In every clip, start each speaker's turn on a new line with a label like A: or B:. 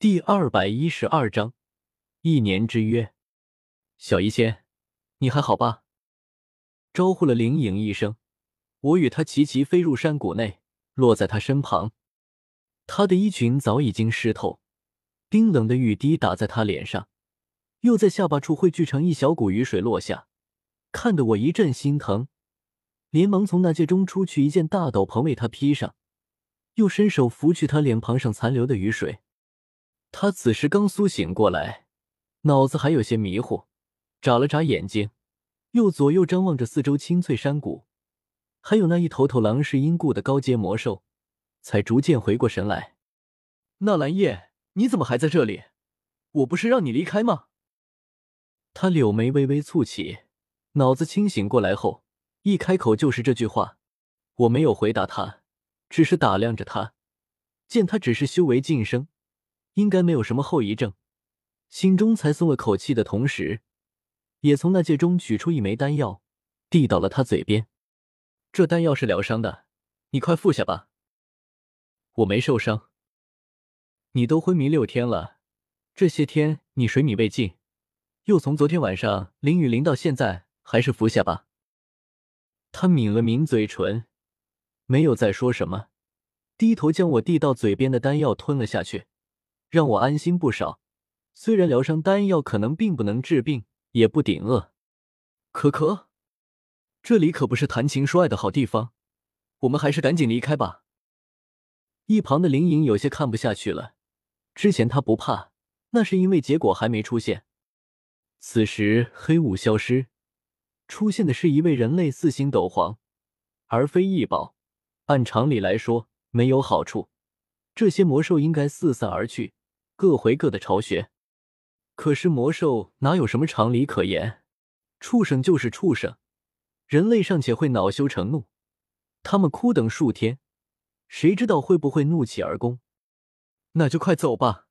A: 第二百一十二章一年之约。小医仙，你还好吧？招呼了灵影一声，我与他齐齐飞入山谷内，落在他身旁。他的衣裙早已经湿透，冰冷的雨滴打在他脸上，又在下巴处汇聚成一小股雨水落下，看得我一阵心疼，连忙从那戒中出去一件大斗篷为他披上，又伸手拂去他脸庞上残留的雨水。他此时刚苏醒过来，脑子还有些迷糊，眨了眨眼睛，又左右张望着四周青翠山谷，还有那一头头狼是因故的高阶魔兽，才逐渐回过神来。纳兰叶，你怎么还在这里？我不是让你离开吗？他柳眉微微蹙起，脑子清醒过来后，一开口就是这句话。我没有回答他，只是打量着他，见他只是修为晋升。应该没有什么后遗症，心中才松了口气的同时，也从那戒中取出一枚丹药，递到了他嘴边。这丹药是疗伤的，你快服下吧。我没受伤。你都昏迷六天了，这些天你水米未进，又从昨天晚上淋雨淋到现在，还是服下吧。他抿了抿嘴唇，没有再说什么，低头将我递到嘴边的丹药吞了下去。让我安心不少。虽然疗伤丹药可能并不能治病，也不顶饿。可可，这里可不是谈情说爱的好地方，我们还是赶紧离开吧。一旁的林颖有些看不下去了。之前他不怕，那是因为结果还没出现。此时黑雾消失，出现的是一位人类四星斗皇，而非异宝。按常理来说，没有好处，这些魔兽应该四散而去。各回各的巢穴，可是魔兽哪有什么常理可言？畜生就是畜生，人类尚且会恼羞成怒，他们哭等数天，谁知道会不会怒起而攻？那就快走吧。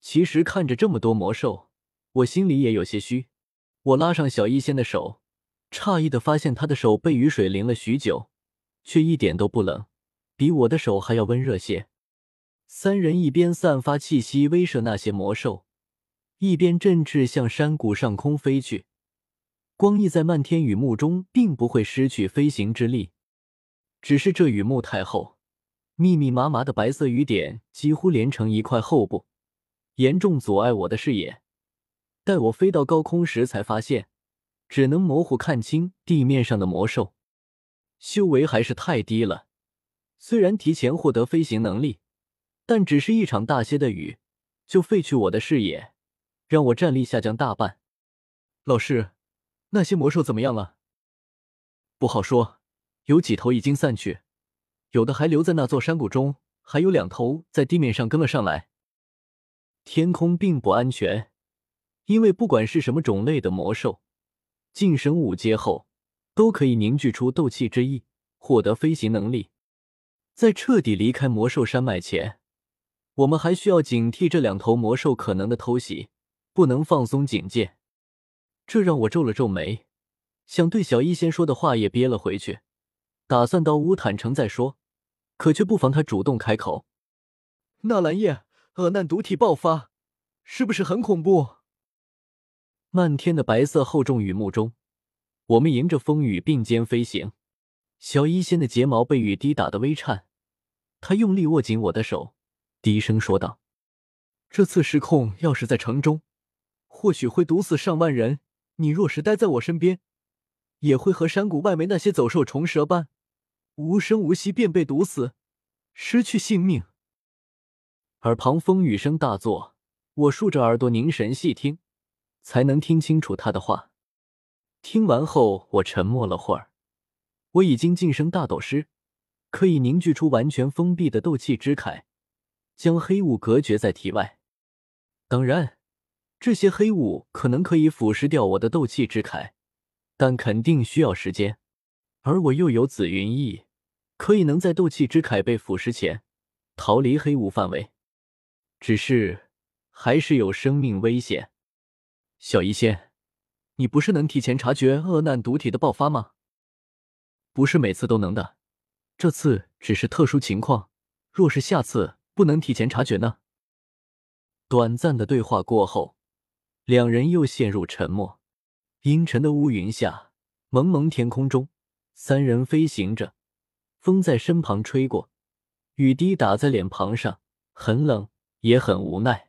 A: 其实看着这么多魔兽，我心里也有些虚。我拉上小医仙的手，诧异的发现他的手被雨水淋了许久，却一点都不冷，比我的手还要温热些。三人一边散发气息威慑那些魔兽，一边振翅向山谷上空飞去。光翼在漫天雨幕中并不会失去飞行之力，只是这雨幕太厚，密密麻麻的白色雨点几乎连成一块厚布，严重阻碍我的视野。待我飞到高空时，才发现只能模糊看清地面上的魔兽，修为还是太低了。虽然提前获得飞行能力。但只是一场大些的雨，就废去我的视野，让我战力下降大半。老师，那些魔兽怎么样了？不好说，有几头已经散去，有的还留在那座山谷中，还有两头在地面上跟了上来。天空并不安全，因为不管是什么种类的魔兽，晋升五阶后都可以凝聚出斗气之意，获得飞行能力。在彻底离开魔兽山脉前。我们还需要警惕这两头魔兽可能的偷袭，不能放松警戒。这让我皱了皱眉，想对小医仙说的话也憋了回去，打算到乌坦城再说，可却不妨他主动开口：“纳兰叶，恶难毒体爆发，是不是很恐怖？”漫天的白色厚重雨幕中，我们迎着风雨并肩飞行。小医仙的睫毛被雨滴打得微颤，他用力握紧我的手。低声说道：“这次失控，要是在城中，或许会毒死上万人。你若是待在我身边，也会和山谷外围那些走兽虫蛇般，无声无息便被毒死，失去性命。”耳旁风雨声大作，我竖着耳朵凝神细听，才能听清楚他的话。听完后，我沉默了会儿。我已经晋升大斗师，可以凝聚出完全封闭的斗气之铠。将黑雾隔绝在体外，当然，这些黑雾可能可以腐蚀掉我的斗气之铠，但肯定需要时间。而我又有紫云翼，可以能在斗气之铠被腐蚀前逃离黑雾范围。只是还是有生命危险。小医仙，你不是能提前察觉恶难毒体的爆发吗？不是每次都能的，这次只是特殊情况。若是下次。不能提前察觉呢？短暂的对话过后，两人又陷入沉默。阴沉的乌云下，蒙蒙天空中，三人飞行着，风在身旁吹过，雨滴打在脸庞上，很冷，也很无奈。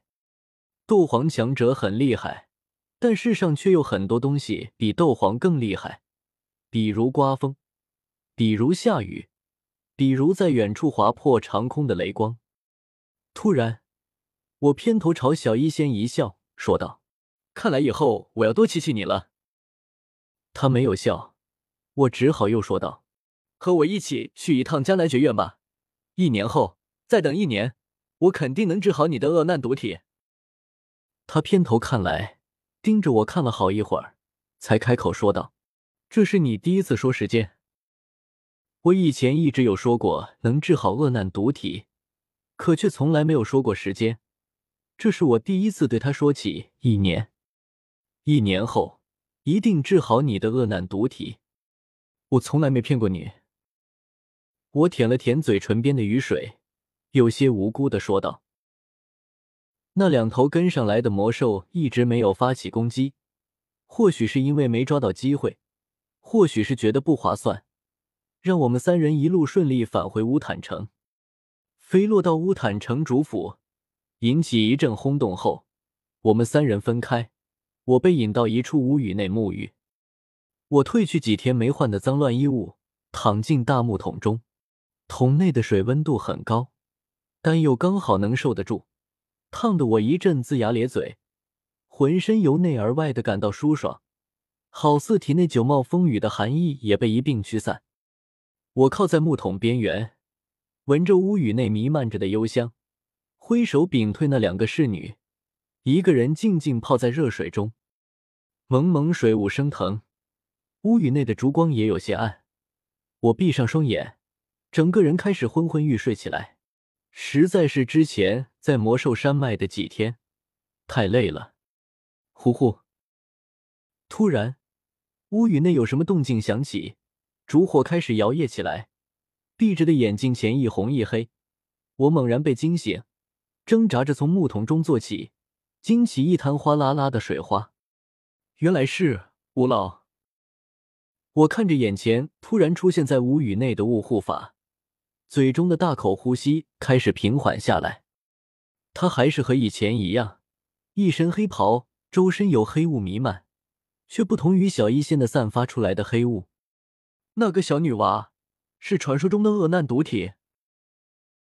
A: 斗皇强者很厉害，但世上却有很多东西比斗皇更厉害，比如刮风，比如下雨，比如在远处划破长空的雷光。突然。我偏头朝小医仙一笑，说道：“看来以后我要多气气你了。”他没有笑，我只好又说道：“和我一起去一趟江南学院吧。一年后，再等一年，我肯定能治好你的恶难毒体。”他偏头看来，盯着我看了好一会儿，才开口说道：“这是你第一次说时间。我以前一直有说过能治好恶难毒体，可却从来没有说过时间。”这是我第一次对他说起一年，一年后一定治好你的恶难毒体。我从来没骗过你。我舔了舔嘴唇边的雨水，有些无辜的说道：“那两头跟上来的魔兽一直没有发起攻击，或许是因为没抓到机会，或许是觉得不划算，让我们三人一路顺利返回乌坦城，飞落到乌坦城主府。”引起一阵轰动后，我们三人分开。我被引到一处屋宇内沐浴。我褪去几天没换的脏乱衣物，躺进大木桶中。桶内的水温度很高，但又刚好能受得住，烫得我一阵龇牙咧嘴，浑身由内而外的感到舒爽，好似体内久冒风雨的寒意也被一并驱散。我靠在木桶边缘，闻着屋宇内弥漫着的幽香。挥手屏退那两个侍女，一个人静静泡在热水中，蒙蒙水雾升腾，屋宇内的烛光也有些暗。我闭上双眼，整个人开始昏昏欲睡起来。实在是之前在魔兽山脉的几天太累了。呼呼！突然，屋宇内有什么动静响起，烛火开始摇曳起来，闭着的眼睛前一红一黑。我猛然被惊醒。挣扎着从木桶中坐起，惊起一滩哗啦啦的水花。原来是吴老。我看着眼前突然出现在屋宇内的雾护法，嘴中的大口呼吸开始平缓下来。他还是和以前一样，一身黑袍，周身有黑雾弥漫，却不同于小医仙的散发出来的黑雾。那个小女娃是传说中的恶难毒体。